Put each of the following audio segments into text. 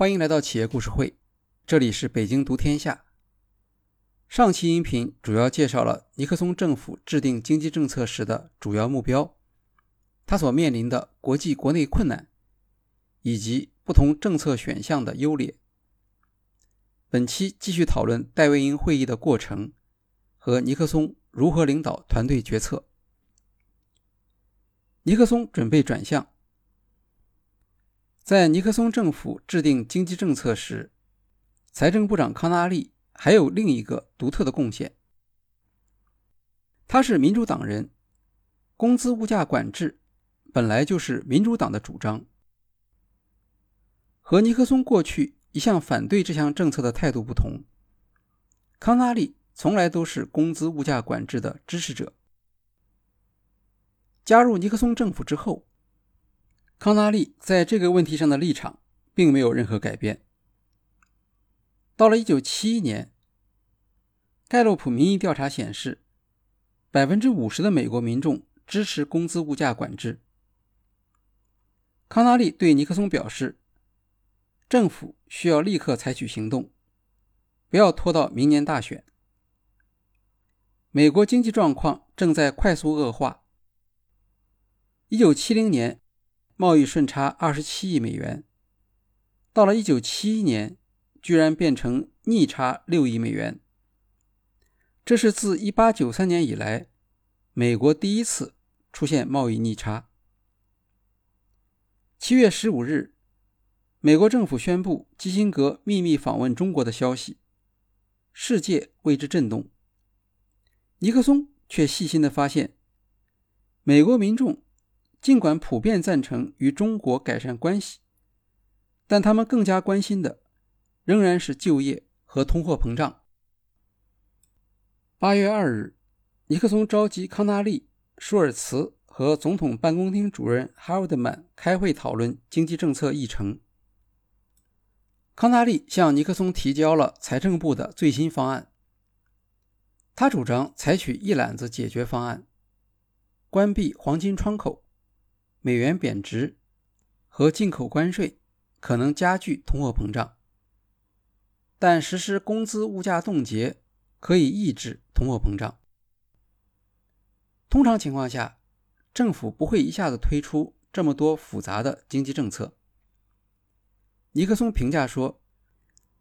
欢迎来到企业故事会，这里是北京读天下。上期音频主要介绍了尼克松政府制定经济政策时的主要目标，他所面临的国际国内困难，以及不同政策选项的优劣。本期继续讨论戴维营会议的过程和尼克松如何领导团队决策。尼克松准备转向。在尼克松政府制定经济政策时，财政部长康纳利还有另一个独特的贡献。他是民主党人，工资物价管制本来就是民主党的主张。和尼克松过去一向反对这项政策的态度不同，康纳利从来都是工资物价管制的支持者。加入尼克松政府之后。康纳利在这个问题上的立场并没有任何改变。到了1971年，盖洛普民意调查显示，百分之五十的美国民众支持工资物价管制。康纳利对尼克松表示，政府需要立刻采取行动，不要拖到明年大选。美国经济状况正在快速恶化。1970年。贸易顺差二十七亿美元，到了一九七一年，居然变成逆差六亿美元。这是自一八九三年以来，美国第一次出现贸易逆差。七月十五日，美国政府宣布基辛格秘密访问中国的消息，世界为之震动。尼克松却细心的发现，美国民众。尽管普遍赞成与中国改善关系，但他们更加关心的仍然是就业和通货膨胀。八月二日，尼克松召集康纳利、舒尔茨和总统办公厅主任哈维德曼开会讨论经济政策议程。康纳利向尼克松提交了财政部的最新方案，他主张采取一揽子解决方案，关闭黄金窗口。美元贬值和进口关税可能加剧通货膨胀，但实施工资物价冻结可以抑制通货膨胀。通常情况下，政府不会一下子推出这么多复杂的经济政策。尼克松评价说：“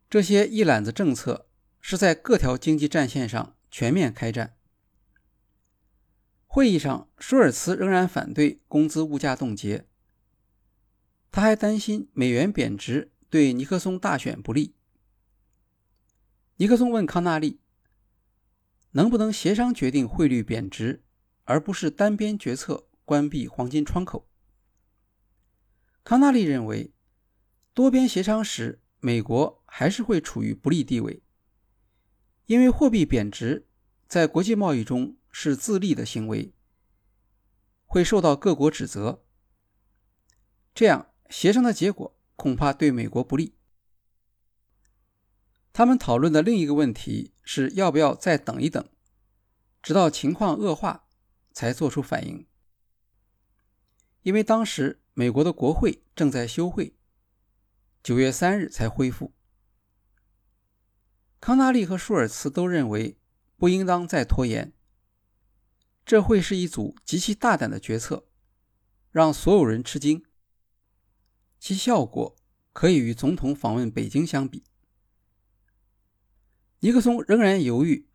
这些一揽子政策是在各条经济战线上全面开战。”会议上，舒尔茨仍然反对工资物价冻结。他还担心美元贬值对尼克松大选不利。尼克松问康纳利：“能不能协商决定汇率贬值，而不是单边决策关闭黄金窗口？”康纳利认为，多边协商时，美国还是会处于不利地位，因为货币贬值在国际贸易中。是自立的行为，会受到各国指责。这样协商的结果恐怕对美国不利。他们讨论的另一个问题是要不要再等一等，直到情况恶化才做出反应。因为当时美国的国会正在休会，九月三日才恢复。康纳利和舒尔茨都认为不应当再拖延。这会是一组极其大胆的决策，让所有人吃惊。其效果可以与总统访问北京相比。尼克松仍然犹豫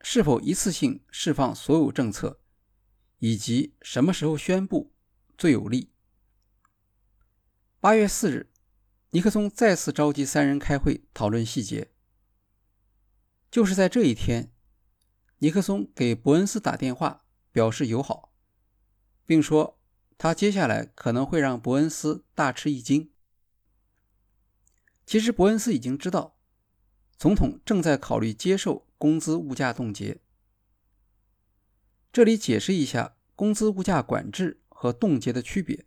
是否一次性释放所有政策，以及什么时候宣布最有利。八月四日，尼克松再次召集三人开会讨论细节。就是在这一天，尼克松给伯恩斯打电话。表示友好，并说他接下来可能会让伯恩斯大吃一惊。其实伯恩斯已经知道，总统正在考虑接受工资物价冻结。这里解释一下工资物价管制和冻结的区别。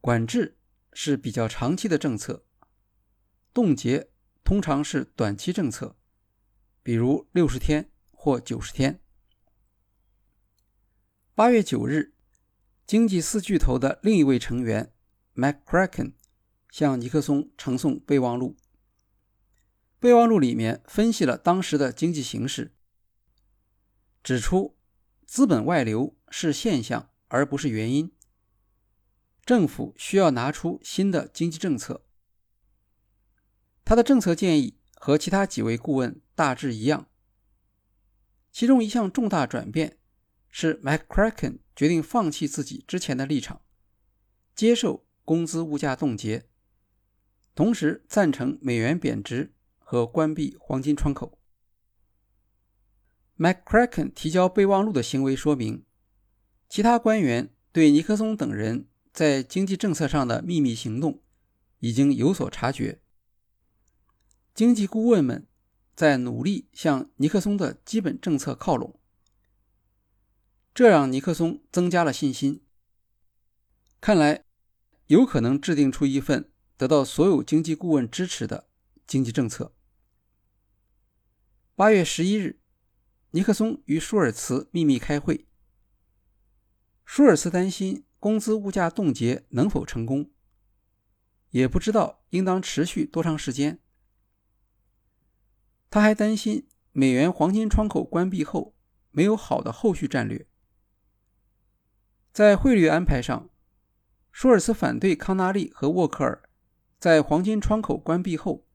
管制是比较长期的政策，冻结通常是短期政策，比如六十天或九十天。八月九日，经济四巨头的另一位成员 McCracken 向尼克松呈送备忘录。备忘录里面分析了当时的经济形势，指出资本外流是现象而不是原因，政府需要拿出新的经济政策。他的政策建议和其他几位顾问大致一样，其中一项重大转变是 McCracken 决定放弃自己之前的立场，接受工资物价冻结，同时赞成美元贬值。和关闭黄金窗口。McCracken 提交备忘录的行为说明，其他官员对尼克松等人在经济政策上的秘密行动已经有所察觉。经济顾问们在努力向尼克松的基本政策靠拢，这让尼克松增加了信心。看来有可能制定出一份得到所有经济顾问支持的经济政策。八月十一日，尼克松与舒尔茨秘密开会。舒尔茨担心工资物价冻结能否成功，也不知道应当持续多长时间。他还担心美元黄金窗口关闭后没有好的后续战略。在汇率安排上，舒尔茨反对康纳利和沃克尔在黄金窗口关闭后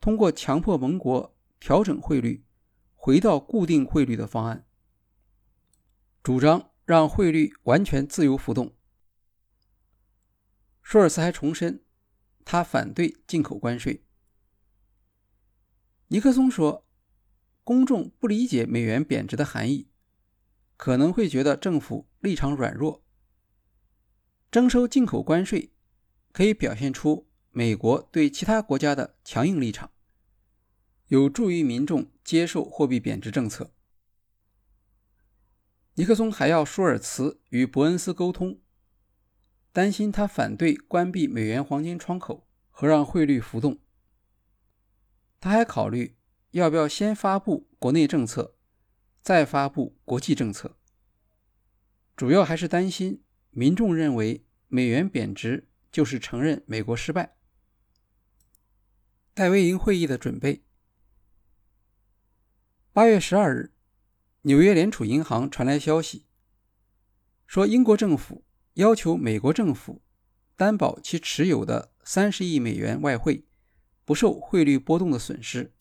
通过强迫盟国调整汇率。回到固定汇率的方案，主张让汇率完全自由浮动。舒尔茨还重申，他反对进口关税。尼克松说，公众不理解美元贬值的含义，可能会觉得政府立场软弱。征收进口关税可以表现出美国对其他国家的强硬立场。有助于民众接受货币贬值政策。尼克松还要舒尔茨与伯恩斯沟通，担心他反对关闭美元黄金窗口和让汇率浮动。他还考虑要不要先发布国内政策，再发布国际政策。主要还是担心民众认为美元贬值就是承认美国失败。戴维营会议的准备。八月十二日，纽约联储银行传来消息，说英国政府要求美国政府担保其持有的三十亿美元外汇不受汇率波动的损失。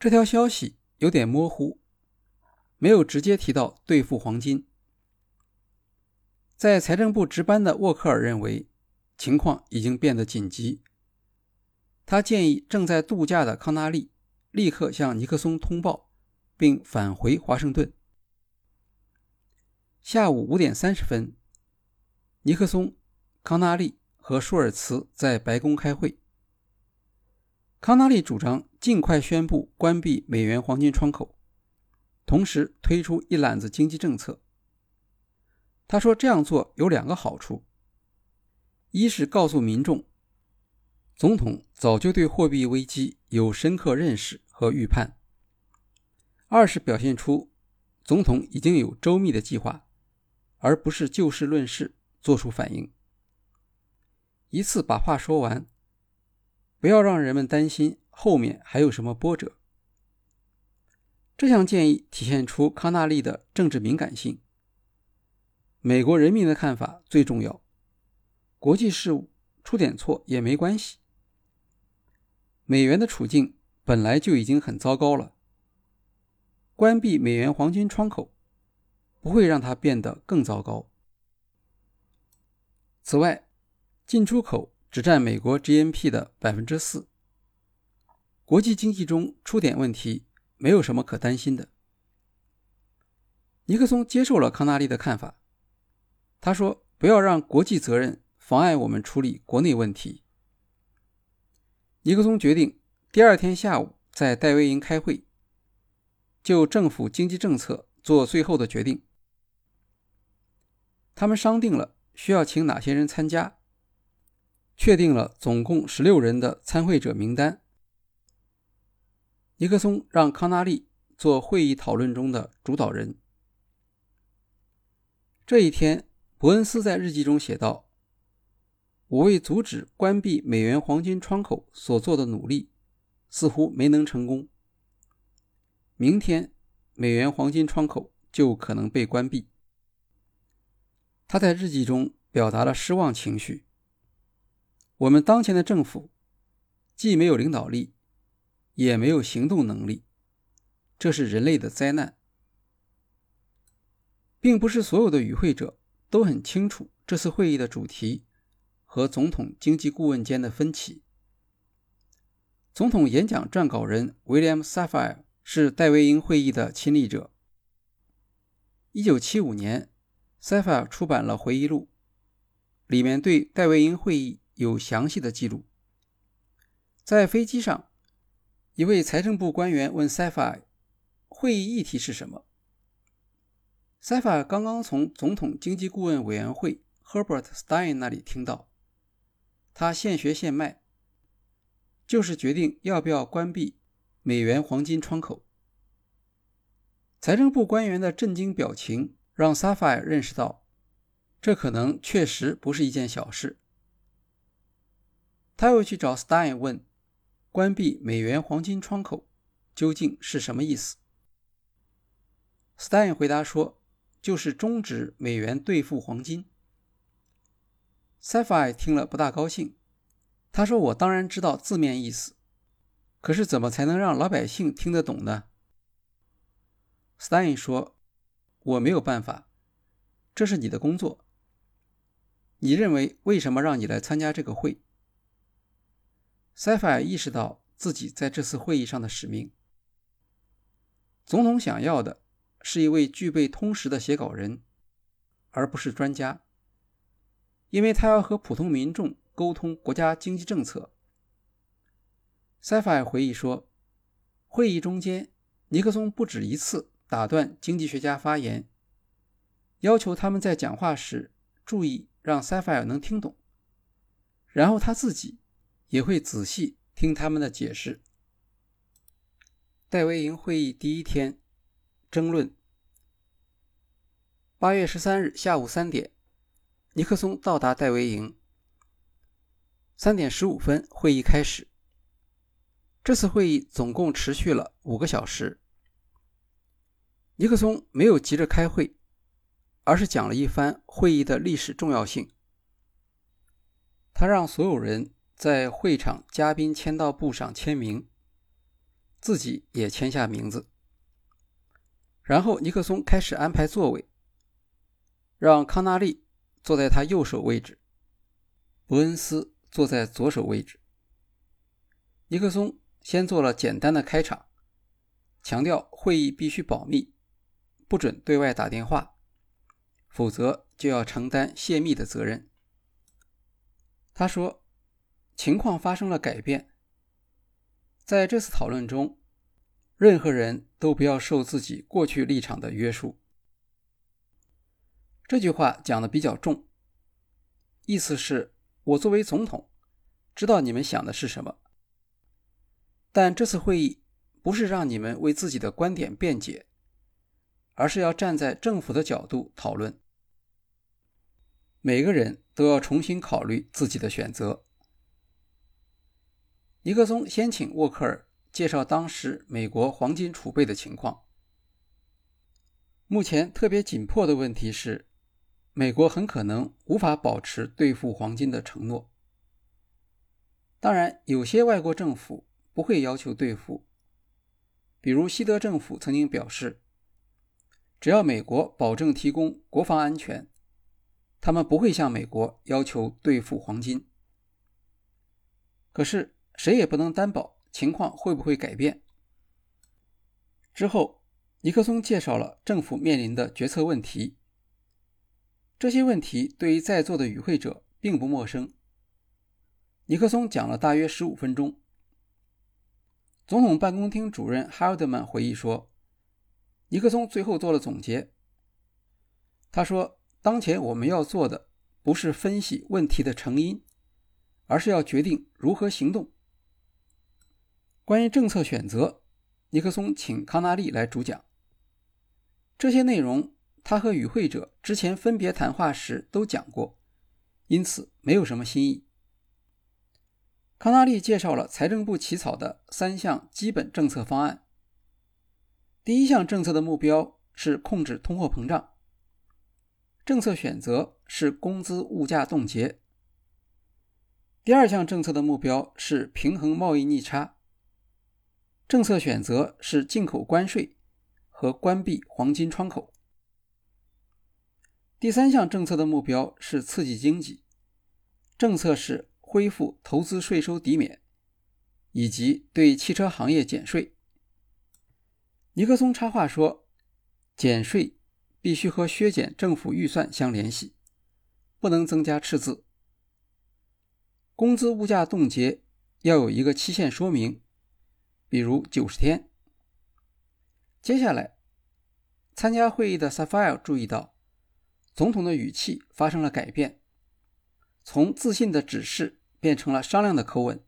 这条消息有点模糊，没有直接提到兑付黄金。在财政部值班的沃克尔认为情况已经变得紧急，他建议正在度假的康纳利。立刻向尼克松通报，并返回华盛顿。下午五点三十分，尼克松、康纳利和舒尔茨在白宫开会。康纳利主张尽快宣布关闭美元黄金窗口，同时推出一揽子经济政策。他说这样做有两个好处：一是告诉民众，总统早就对货币危机有深刻认识。和预判。二是表现出总统已经有周密的计划，而不是就事论事做出反应。一次把话说完，不要让人们担心后面还有什么波折。这项建议体现出康纳利的政治敏感性。美国人民的看法最重要，国际事务出点错也没关系。美元的处境。本来就已经很糟糕了，关闭美元黄金窗口不会让它变得更糟糕。此外，进出口只占美国 GNP 的百分之四，国际经济中出点问题没有什么可担心的。尼克松接受了康纳利的看法，他说：“不要让国际责任妨碍我们处理国内问题。”尼克松决定。第二天下午，在戴维营开会，就政府经济政策做最后的决定。他们商定了需要请哪些人参加，确定了总共十六人的参会者名单。尼克松让康纳利做会议讨论中的主导人。这一天，伯恩斯在日记中写道：“我为阻止关闭美元黄金窗口所做的努力似乎没能成功。明天，美元黄金窗口就可能被关闭。他在日记中表达了失望情绪。我们当前的政府既没有领导力，也没有行动能力，这是人类的灾难。并不是所有的与会者都很清楚这次会议的主题和总统经济顾问间的分歧。总统演讲撰稿人 William Safire 是戴维营会议的亲历者。1975年，Safire 出版了回忆录，里面对戴维营会议有详细的记录。在飞机上，一位财政部官员问 Safire：“ 会议议题是什么？”塞法刚刚从总统经济顾问委员会 Herbert Stein 那里听到，他现学现卖，就是决定要不要关闭美元黄金窗口。财政部官员的震惊表情让 Sapphire 认识到，这可能确实不是一件小事。他又去找 Stein 问，关闭美元黄金窗口究竟是什么意思？Stein 回答说。就是终止美元兑付黄金。Sapphire 听了不大高兴，他说：“我当然知道字面意思，可是怎么才能让老百姓听得懂呢？”Stein 说：“我没有办法，这是你的工作。你认为为什么让你来参加这个会？”Sapphire 意识到自己在这次会议上的使命。总统想要的。是一位具备通识的写稿人，而不是专家，因为他要和普通民众沟通国家经济政策。塞法尔回忆说，会议中间，尼克松不止一次打断经济学家发言，要求他们在讲话时注意让塞法尔能听懂，然后他自己也会仔细听他们的解释。戴维营会议第一天。争论。八月十三日下午三点，尼克松到达戴维营。三点十五分，会议开始。这次会议总共持续了五个小时。尼克松没有急着开会，而是讲了一番会议的历史重要性。他让所有人在会场嘉宾签到簿上签名，自己也签下名字。然后尼克松开始安排座位，让康纳利坐在他右手位置，伯恩斯坐在左手位置。尼克松先做了简单的开场，强调会议必须保密，不准对外打电话，否则就要承担泄密的责任。他说：“情况发生了改变，在这次讨论中。”任何人都不要受自己过去立场的约束。这句话讲的比较重，意思是我作为总统，知道你们想的是什么，但这次会议不是让你们为自己的观点辩解，而是要站在政府的角度讨论。每个人都要重新考虑自己的选择。尼克松先请沃克尔。介绍当时美国黄金储备的情况。目前特别紧迫的问题是，美国很可能无法保持兑付黄金的承诺。当然，有些外国政府不会要求兑付，比如西德政府曾经表示，只要美国保证提供国防安全，他们不会向美国要求兑付黄金。可是谁也不能担保。情况会不会改变？之后，尼克松介绍了政府面临的决策问题。这些问题对于在座的与会者并不陌生。尼克松讲了大约十五分钟。总统办公厅主任哈尔德曼回忆说，尼克松最后做了总结。他说：“当前我们要做的不是分析问题的成因，而是要决定如何行动。”关于政策选择，尼克松请康纳利来主讲。这些内容他和与会者之前分别谈话时都讲过，因此没有什么新意。康纳利介绍了财政部起草的三项基本政策方案。第一项政策的目标是控制通货膨胀，政策选择是工资物价冻结。第二项政策的目标是平衡贸易逆差，政策选择是进口关税和关闭黄金窗口。第三项政策的目标是刺激经济，政策是。恢复投资税收抵免，以及对汽车行业减税。尼克松插话说：“减税必须和削减政府预算相联系，不能增加赤字。工资物价冻结要有一个期限说明，比如九十天。”接下来，参加会议的 Safire 注意到，总统的语气发生了改变。从自信的指示变成了商量的口吻。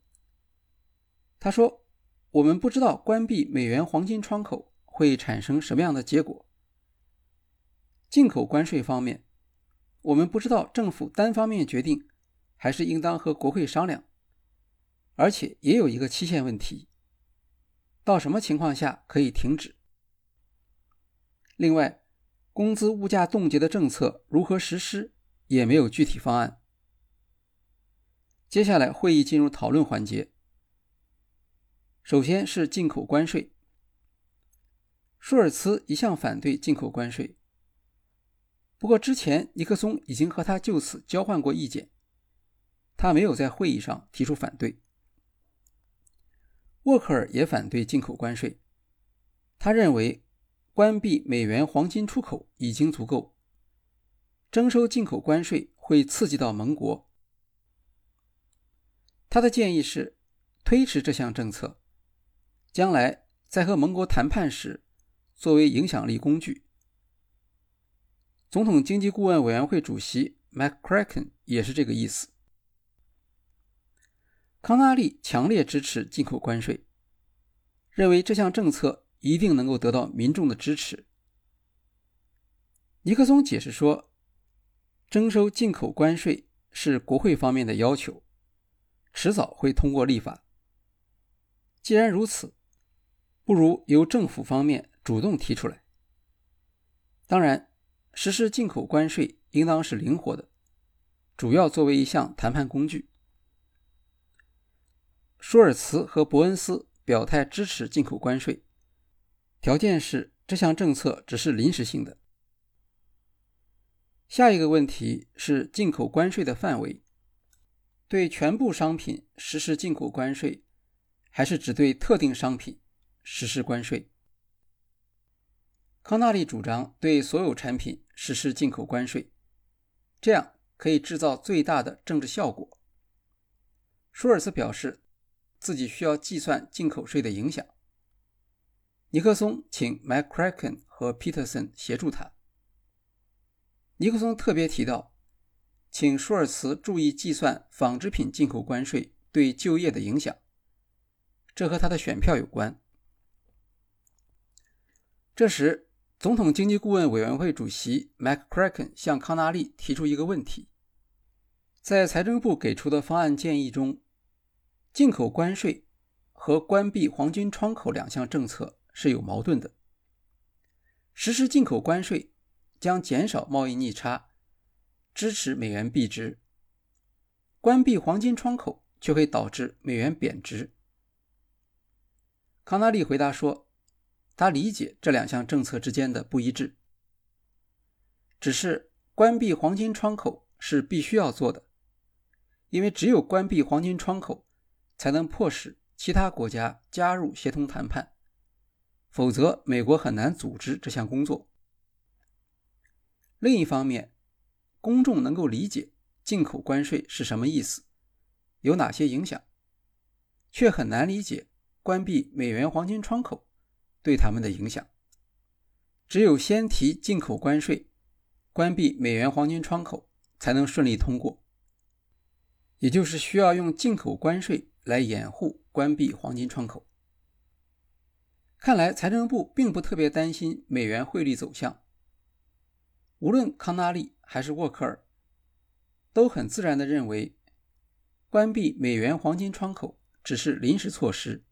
他说：“我们不知道关闭美元黄金窗口会产生什么样的结果。进口关税方面，我们不知道政府单方面决定，还是应当和国会商量。而且也有一个期限问题，到什么情况下可以停止？另外，工资物价冻结的政策如何实施，也没有具体方案。”接下来会议进入讨论环节。首先是进口关税。舒尔茨一向反对进口关税，不过之前尼克松已经和他就此交换过意见，他没有在会议上提出反对。沃克尔也反对进口关税，他认为关闭美元黄金出口已经足够，征收进口关税会刺激到盟国。他的建议是推迟这项政策，将来在和盟国谈判时作为影响力工具。总统经济顾问委员会主席 McCracken 也是这个意思。康纳利强烈支持进口关税，认为这项政策一定能够得到民众的支持。尼克松解释说，征收进口关税是国会方面的要求。迟早会通过立法。既然如此，不如由政府方面主动提出来。当然，实施进口关税应当是灵活的，主要作为一项谈判工具。舒尔茨和伯恩斯表态支持进口关税，条件是这项政策只是临时性的。下一个问题是进口关税的范围。对全部商品实施进口关税，还是只对特定商品实施关税？康纳利主张对所有产品实施进口关税，这样可以制造最大的政治效果。舒尔茨表示自己需要计算进口税的影响。尼克松请 mcgrken 和 Peterson 协助他。尼克松特别提到。请舒尔茨注意计算纺织品进口关税对就业的影响，这和他的选票有关。这时，总统经济顾问委员会主席 mcrken 向康纳利提出一个问题：在财政部给出的方案建议中，进口关税和关闭黄金窗口两项政策是有矛盾的。实施进口关税将减少贸易逆差。支持美元币值，关闭黄金窗口却会导致美元贬值。康纳利回答说：“他理解这两项政策之间的不一致，只是关闭黄金窗口是必须要做的，因为只有关闭黄金窗口，才能迫使其他国家加入协同谈判，否则美国很难组织这项工作。另一方面，公众能够理解进口关税是什么意思，有哪些影响，却很难理解关闭美元黄金窗口对他们的影响。只有先提进口关税，关闭美元黄金窗口，才能顺利通过。也就是需要用进口关税来掩护关闭黄金窗口。看来财政部并不特别担心美元汇率走向。无论康纳利还是沃克尔，都很自然地认为，关闭美元黄金窗口只是临时措施。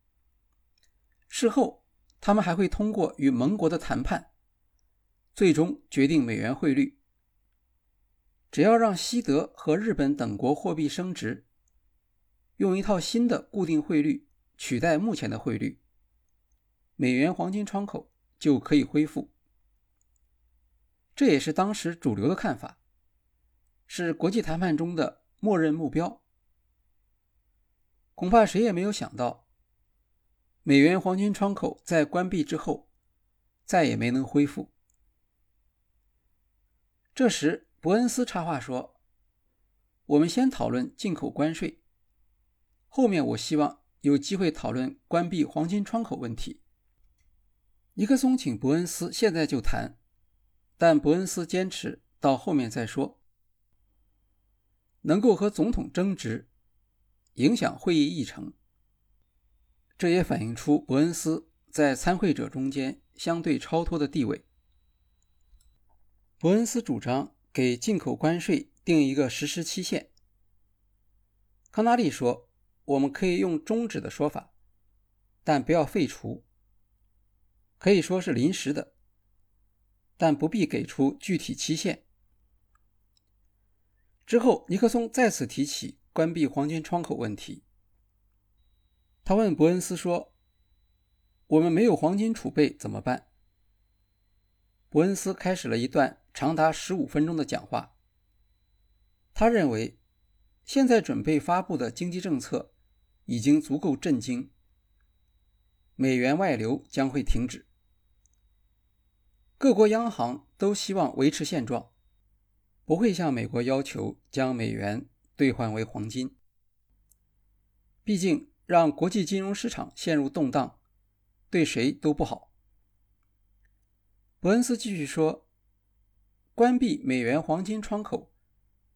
事后，他们还会通过与盟国的谈判，最终决定美元汇率。只要让西德和日本等国货币升值，用一套新的固定汇率取代目前的汇率，美元黄金窗口就可以恢复。这也是当时主流的看法。是国际谈判中的默认目标。恐怕谁也没有想到，美元黄金窗口在关闭之后，再也没能恢复。这时，伯恩斯插话说：“我们先讨论进口关税，后面我希望有机会讨论关闭黄金窗口问题。”尼克松请伯恩斯现在就谈，但伯恩斯坚持到后面再说。能够和总统争执，影响会议议程，这也反映出伯恩斯在参会者中间相对超脱的地位。伯恩斯主张给进口关税定一个实施期限。康纳利说：“我们可以用终止的说法，但不要废除。可以说是临时的，但不必给出具体期限。”之后，尼克松再次提起关闭黄金窗口问题。他问伯恩斯说：“我们没有黄金储备怎么办？”伯恩斯开始了一段长达十五分钟的讲话。他认为，现在准备发布的经济政策已经足够震惊，美元外流将会停止，各国央行都希望维持现状。不会向美国要求将美元兑换为黄金。毕竟，让国际金融市场陷入动荡，对谁都不好。伯恩斯继续说：“关闭美元黄金窗口，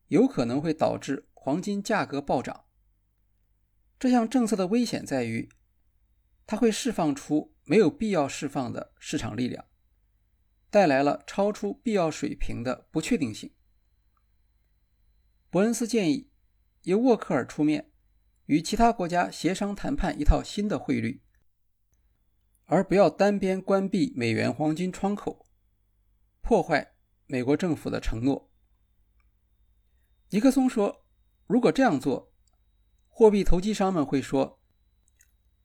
有可能会导致黄金价格暴涨。这项政策的危险在于，它会释放出没有必要释放的市场力量，带来了超出必要水平的不确定性。”伯恩斯建议由沃克尔出面，与其他国家协商谈判一套新的汇率，而不要单边关闭美元黄金窗口，破坏美国政府的承诺。尼克松说：“如果这样做，货币投机商们会说，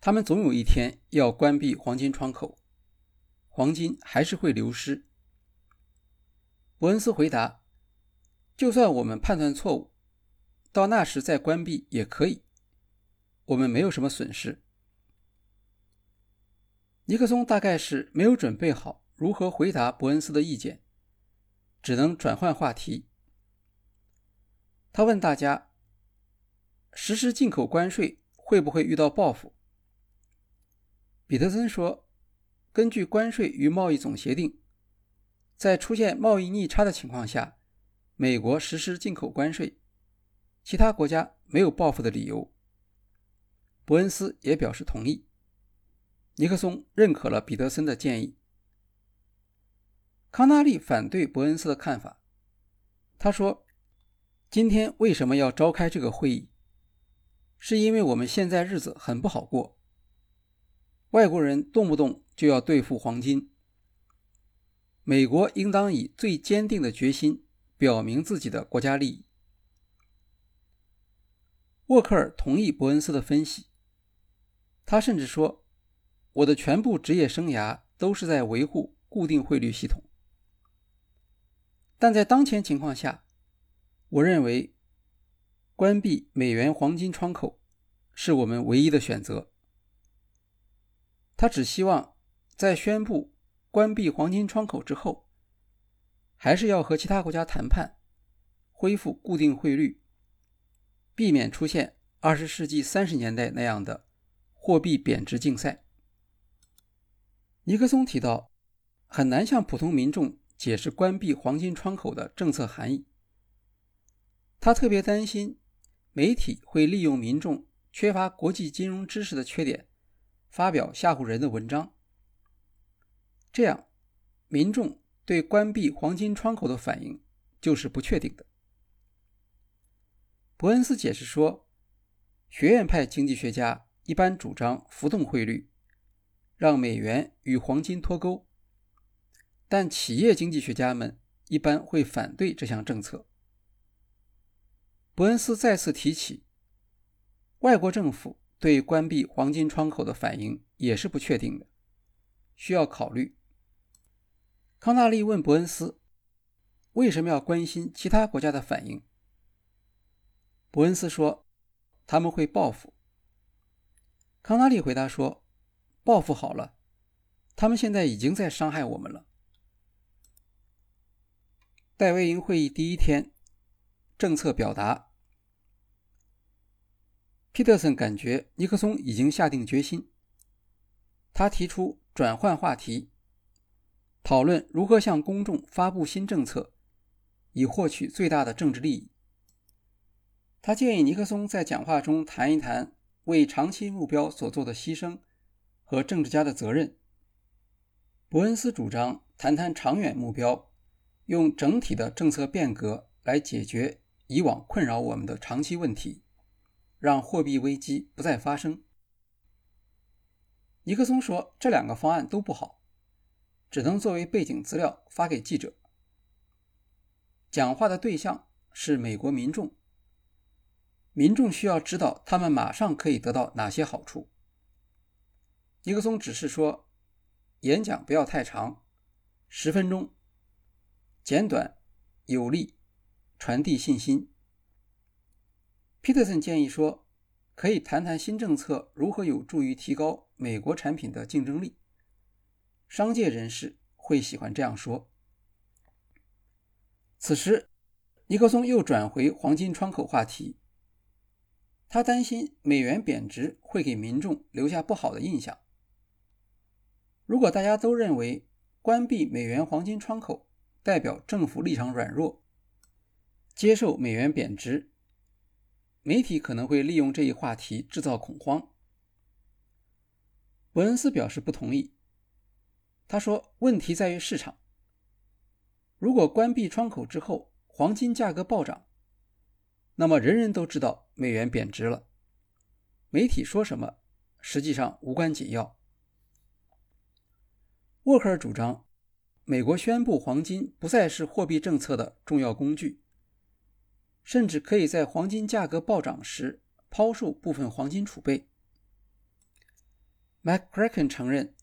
他们总有一天要关闭黄金窗口，黄金还是会流失。”伯恩斯回答。就算我们判断错误，到那时再关闭也可以，我们没有什么损失。尼克松大概是没有准备好如何回答伯恩斯的意见，只能转换话题。他问大家：实施进口关税会不会遇到报复？彼得森说：根据关税与贸易总协定，在出现贸易逆差的情况下。美国实施进口关税，其他国家没有报复的理由。伯恩斯也表示同意。尼克松认可了彼得森的建议。康纳利反对伯恩斯的看法。他说：“今天为什么要召开这个会议？是因为我们现在日子很不好过。外国人动不动就要对付黄金，美国应当以最坚定的决心。”表明自己的国家利益。沃克尔同意伯恩斯的分析，他甚至说：“我的全部职业生涯都是在维护固定汇率系统，但在当前情况下，我认为关闭美元黄金窗口是我们唯一的选择。”他只希望在宣布关闭黄金窗口之后。还是要和其他国家谈判，恢复固定汇率，避免出现二十世纪三十年代那样的货币贬值竞赛。尼克松提到，很难向普通民众解释关闭黄金窗口的政策含义。他特别担心媒体会利用民众缺乏国际金融知识的缺点，发表吓唬人的文章，这样民众。对关闭黄金窗口的反应就是不确定的。伯恩斯解释说，学院派经济学家一般主张浮动汇率，让美元与黄金脱钩，但企业经济学家们一般会反对这项政策。伯恩斯再次提起，外国政府对关闭黄金窗口的反应也是不确定的，需要考虑。康纳利问伯恩斯，为什么要关心其他国家的反应？伯恩斯说：“他们会报复。”康纳利回答说：“报复好了，他们现在已经在伤害我们了。”戴维营会议第一天，政策表达。皮特森感觉尼克松已经下定决心，他提出转换话题，讨论如何向公众发布新政策，以获取最大的政治利益。他建议尼克松在讲话中谈一谈为长期目标所做的牺牲和政治家的责任。伯恩斯主张谈谈长远目标，用整体的政策变革来解决以往困扰我们的长期问题，让货币危机不再发生。尼克松说这两个方案都不好，只能作为背景资料发给记者。讲话的对象是美国民众。民众需要知道他们马上可以得到哪些好处。尼克松只是说，演讲不要太长，十分钟，简短有力，传递信心。皮特森建议说，可以谈谈新政策如何有助于提高美国产品的竞争力。商界人士会喜欢这样说。此时，尼克松又转回黄金窗口话题。他担心美元贬值会给民众留下不好的印象。如果大家都认为关闭美元黄金窗口代表政府立场软弱，接受美元贬值，媒体可能会利用这一话题制造恐慌。伯恩斯表示不同意。他说：“问题在于市场。如果关闭窗口之后，黄金价格暴涨。”那么人人都知道美元贬值了，媒体说什么实际上无关紧要。沃克尔主张，美国宣布黄金不再是货币政策的重要工具，甚至可以在黄金价格暴涨时抛售部分黄金储备。McCracken 承认，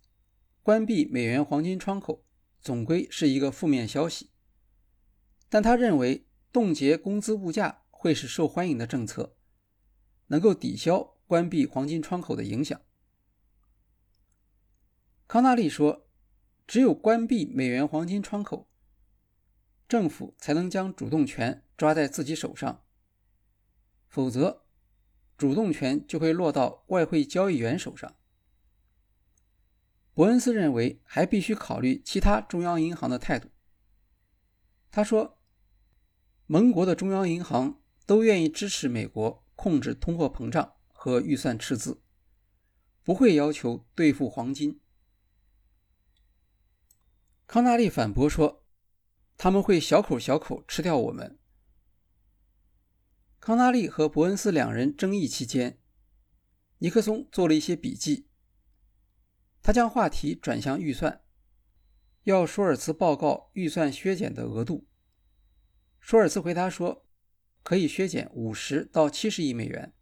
关闭美元黄金窗口总归是一个负面消息，但他认为冻结工资物价。会是受欢迎的政策，能够抵消关闭黄金窗口的影响。康纳利说：“只有关闭美元黄金窗口，政府才能将主动权抓在自己手上，否则，主动权就会落到外汇交易员手上。”伯恩斯认为还必须考虑其他中央银行的态度。他说：“盟国的中央银行。”都愿意支持美国控制通货膨胀和预算赤字，不会要求兑付黄金。康纳利反驳说：“他们会小口小口吃掉我们。”康纳利和伯恩斯两人争议期间，尼克松做了一些笔记。他将话题转向预算，要舒尔茨报告预算削减的额度。舒尔茨回答说。可以削减五十到七十亿美元。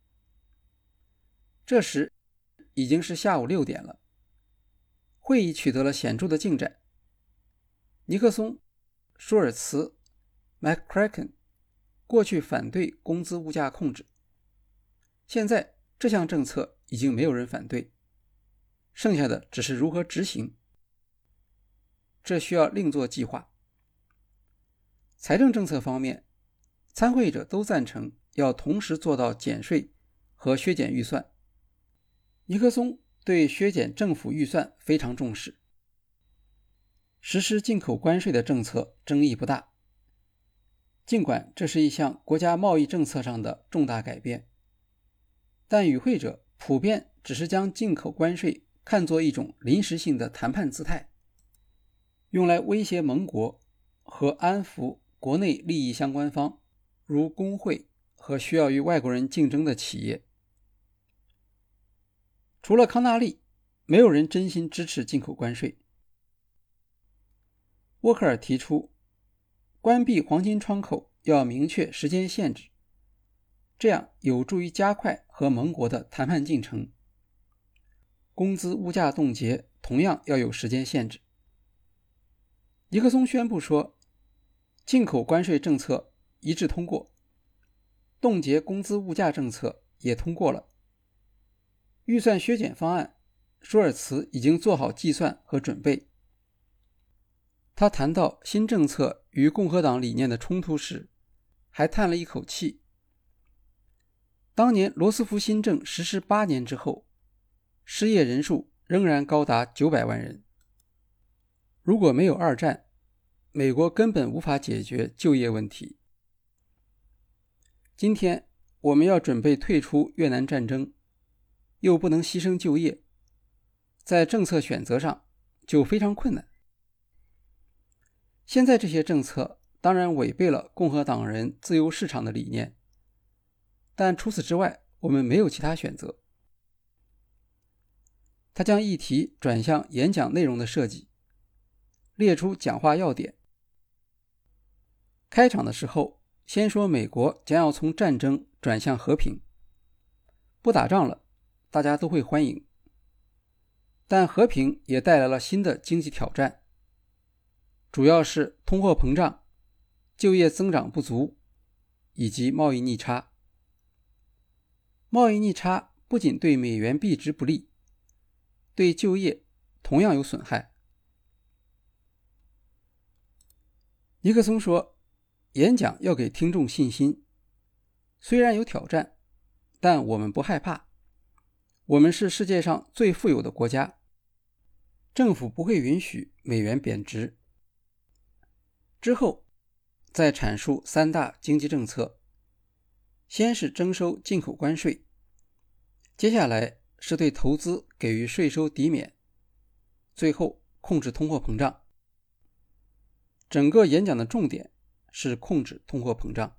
这时已经是下午六点了，会议取得了显著的进展。尼克松、舒尔茨、McCracken 过去反对工资物价控制，现在这项政策已经没有人反对，剩下的只是如何执行。这需要另做计划。财政政策方面。参会者都赞成要同时做到减税和削减预算。尼克松对削减政府预算非常重视。实施进口关税的政策争议不大，尽管这是一项国家贸易政策上的重大改变，但与会者普遍只是将进口关税看作一种临时性的谈判姿态，用来威胁盟国和安抚国内利益相关方。如工会和需要与外国人竞争的企业。除了康纳利，没有人真心支持进口关税。沃克尔提出，关闭黄金窗口要明确时间限制，这样有助于加快和盟国的谈判进程。工资物价冻结同样要有时间限制。尼克松宣布说，进口关税政策一致通过，冻结工资物价政策也通过了。预算削减方案，舒尔茨已经做好计算和准备。他谈到新政策与共和党理念的冲突时，还叹了一口气。当年罗斯福新政实施八年之后，失业人数仍然高达九百万人。如果没有二战，美国根本无法解决就业问题。今天我们要准备退出越南战争，又不能牺牲就业，在政策选择上就非常困难。现在这些政策当然违背了共和党人自由市场的理念，但除此之外，我们没有其他选择。他将议题转向演讲内容的设计，列出讲话要点。开场的时候，先说美国将要从战争转向和平，不打仗了，大家都会欢迎。但和平也带来了新的经济挑战。主要是通货膨胀、就业增长不足以及贸易逆差。贸易逆差不仅对美元币值不利，对就业同样有损害。尼克松说：“演讲要给听众信心，虽然有挑战，但我们不害怕。我们是世界上最富有的国家，政府不会允许美元贬值。”之后，再阐述三大经济政策。先是征收进口关税，接下来是对投资给予税收抵免，最后控制通货膨胀。整个演讲的重点是控制通货膨胀。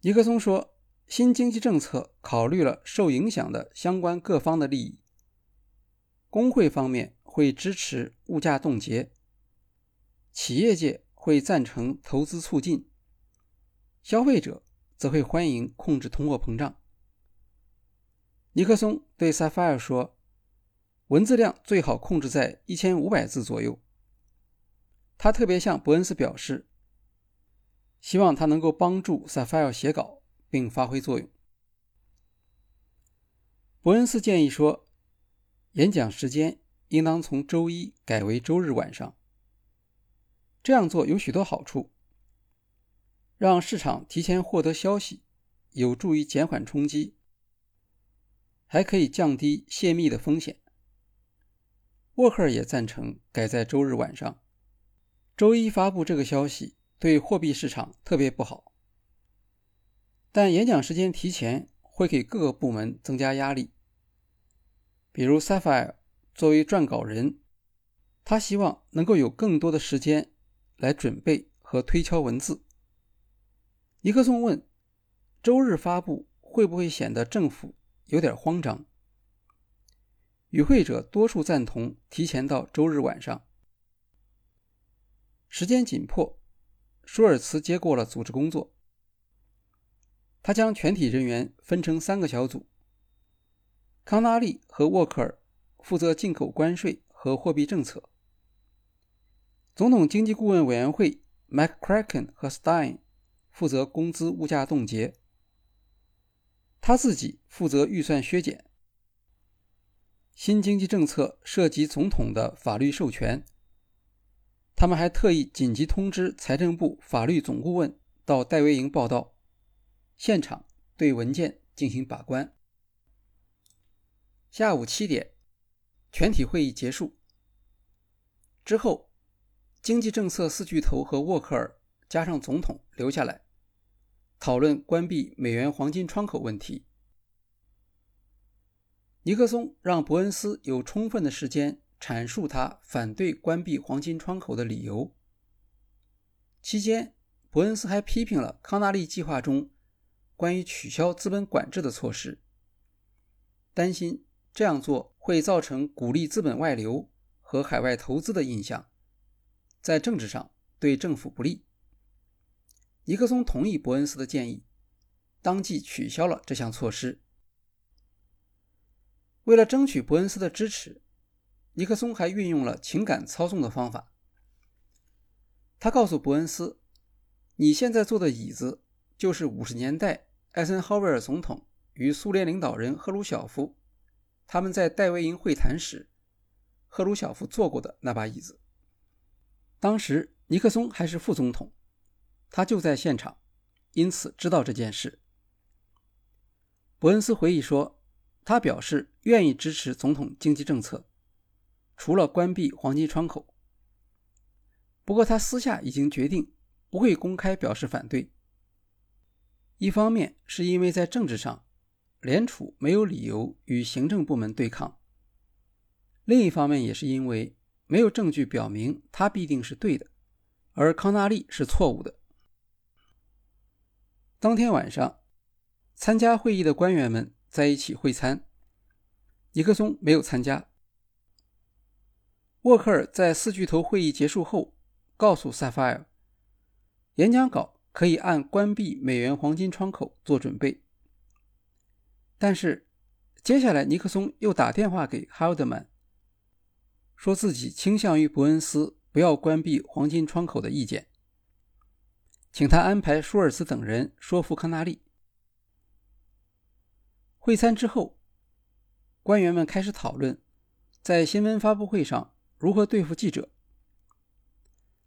尼克松说，新经济政策考虑了受影响的相关各方的利益。工会方面会支持物价冻结。企业界会赞成投资促进，消费者则会欢迎控制通货膨胀。尼克松对萨菲尔说：“文字量最好控制在一千五百字左右。”他特别向伯恩斯表示，希望他能够帮助萨菲尔写稿并发挥作用。伯恩斯建议说，演讲时间应当从周一改为周日晚上。这样做有许多好处：让市场提前获得消息，有助于减缓冲击，还可以降低泄密的风险。沃克尔也赞成改在周日晚上，周一发布这个消息对货币市场特别不好。但演讲时间提前会给各个部门增加压力，比如 Sapphire 作为撰稿人，他希望能够有更多的时间。来准备和推敲文字。尼克松问：“周日发布会不会显得政府有点慌张？”与会者多数赞同提前到周日晚上。时间紧迫，舒尔茨接过了组织工作。他将全体人员分成三个小组：康纳利和沃克尔负责进口关税和货币政策。总统经济顾问委员会 McCracken 和 Stein 负责工资物价冻结，他自己负责预算削减。新经济政策涉及总统的法律授权，他们还特意紧急通知财政部法律总顾问到戴维营报道，现场对文件进行把关。下午七点，全体会议结束之后。经济政策四巨头和沃克尔加上总统留下来讨论关闭美元黄金窗口问题。尼克松让伯恩斯有充分的时间阐述他反对关闭黄金窗口的理由。期间，伯恩斯还批评了康纳利计划中关于取消资本管制的措施，担心这样做会造成鼓励资本外流和海外投资的印象，在政治上对政府不利。尼克松同意伯恩斯的建议，当即取消了这项措施。为了争取伯恩斯的支持，尼克松还运用了情感操纵的方法。他告诉伯恩斯：“你现在坐的椅子，就是五十年代艾森豪威尔总统与苏联领导人赫鲁晓夫他们在戴维营会谈时，赫鲁晓夫坐过的那把椅子。当时尼克松还是副总统。”他就在现场，因此知道这件事。伯恩斯回忆说，他表示愿意支持总统经济政策，除了关闭黄金窗口。不过他私下已经决定不会公开表示反对。一方面是因为在政治上，联储没有理由与行政部门对抗；另一方面也是因为没有证据表明他必定是对的，而康纳利是错误的。当天晚上，参加会议的官员们在一起会餐。尼克松没有参加。沃克尔在四巨头会议结束后告诉萨法尔，演讲稿可以按关闭美元黄金窗口做准备。但是，接下来尼克松又打电话给哈德曼，说自己倾向于伯恩斯不要关闭黄金窗口的意见。请他安排舒尔茨等人说服康纳利。会餐之后，官员们开始讨论在新闻发布会上如何对付记者。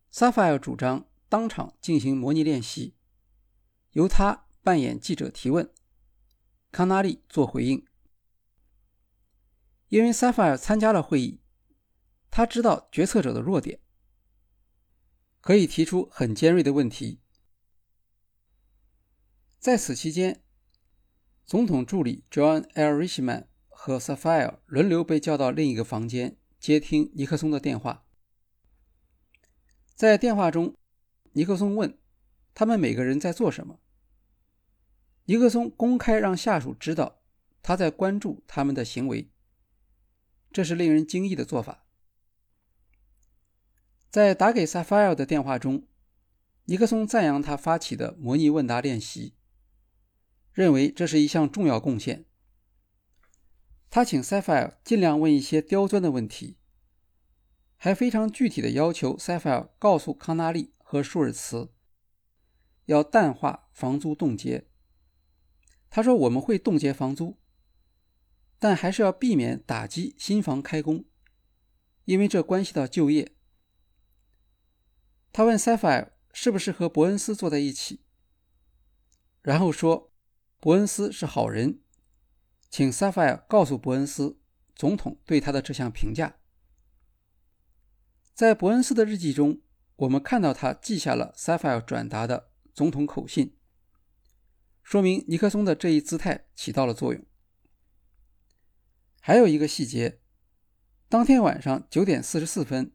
萨法尔主张当场进行模拟练习，由他扮演记者提问，康纳利做回应。因为萨法尔参加了会议，他知道决策者的弱点，可以提出很尖锐的问题。在此期间，总统助理 John L. Richman 和 Sapphire 轮流被叫到另一个房间接听尼克松的电话。在电话中，尼克松问他们每个人在做什么。尼克松公开让下属知道他在关注他们的行为，这是令人惊异的做法。在打给 Sapphire 的电话中，尼克松赞扬他发起的模拟问答练习。认为这是一项重要贡献。他请塞菲尔尽量问一些刁钻的问题，还非常具体的要求塞菲尔告诉康纳利和舒尔茨，要淡化房租冻结。他说：“我们会冻结房租，但还是要避免打击新房开工，因为这关系到就业。”他问塞菲尔是不是和伯恩斯坐在一起，然后说。伯恩斯是好人，请萨菲尔告诉伯恩斯总统对他的这项评价。在伯恩斯的日记中，我们看到他记下了萨菲尔转达的总统口信，说明尼克松的这一姿态起到了作用。还有一个细节，当天晚上九点四十四分，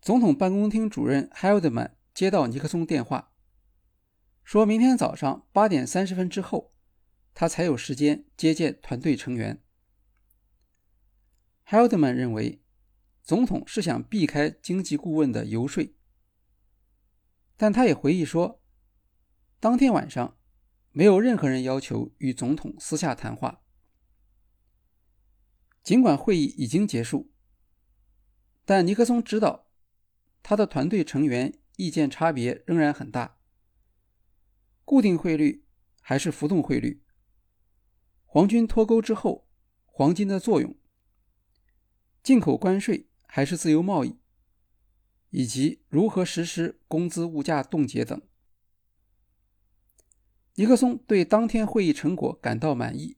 总统办公厅主任 Heldman 接到尼克松电话。说明天早上八点三十分之后，他才有时间接见团队成员。h e l d m a n 认为，总统是想避开经济顾问的游说，但他也回忆说，当天晚上没有任何人要求与总统私下谈话。尽管会议已经结束，但尼克松知道，他的团队成员意见差别仍然很大。固定汇率还是浮动汇率？黄金脱钩之后，黄金的作用？进口关税还是自由贸易？以及如何实施工资物价冻结等？尼克松对当天会议成果感到满意，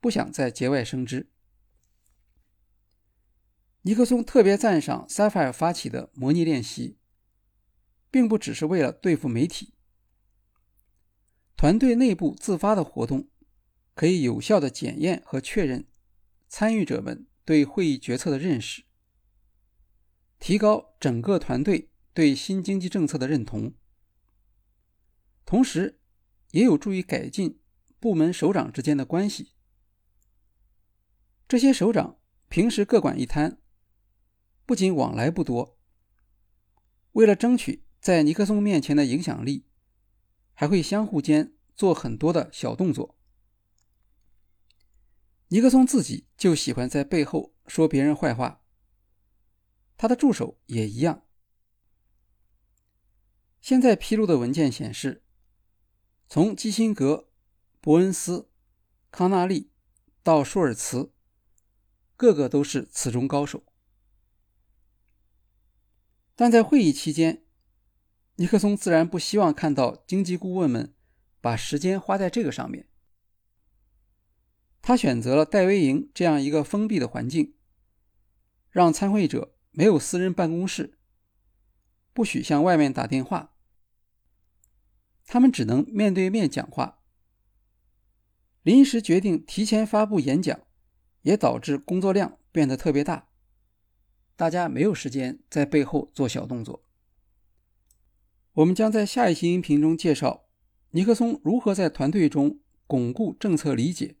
不想再节外生枝。尼克松特别赞赏塞菲尔发起的模拟练习，并不只是为了对付媒体。团队内部自发的活动，可以有效的检验和确认参与者们对会议决策的认识，提高整个团队对新经济政策的认同，同时也有助于改进部门首长之间的关系。这些首长平时各管一摊，不仅往来不多，为了争取在尼克松面前的影响力，还会相互间做很多的小动作。尼克松自己就喜欢在背后说别人坏话，他的助手也一样。现在披露的文件显示，从基辛格、伯恩斯、康纳利到舒尔茨。个个都是此中高手，但在会议期间，尼克松自然不希望看到经济顾问们把时间花在这个上面。他选择了戴维营这样一个封闭的环境，让参会者没有私人办公室，不许向外面打电话，他们只能面对面讲话。临时决定提前发布演讲。也导致工作量变得特别大，大家没有时间在背后做小动作。我们将在下一期音频中介绍尼克松如何在团队中巩固政策理解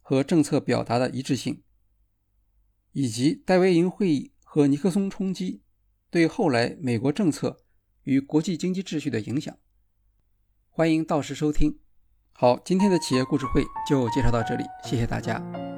和政策表达的一致性，以及戴维营会议和尼克松冲击对后来美国政策与国际经济秩序的影响。欢迎到时收听。好，今天的企业故事会就介绍到这里，谢谢大家。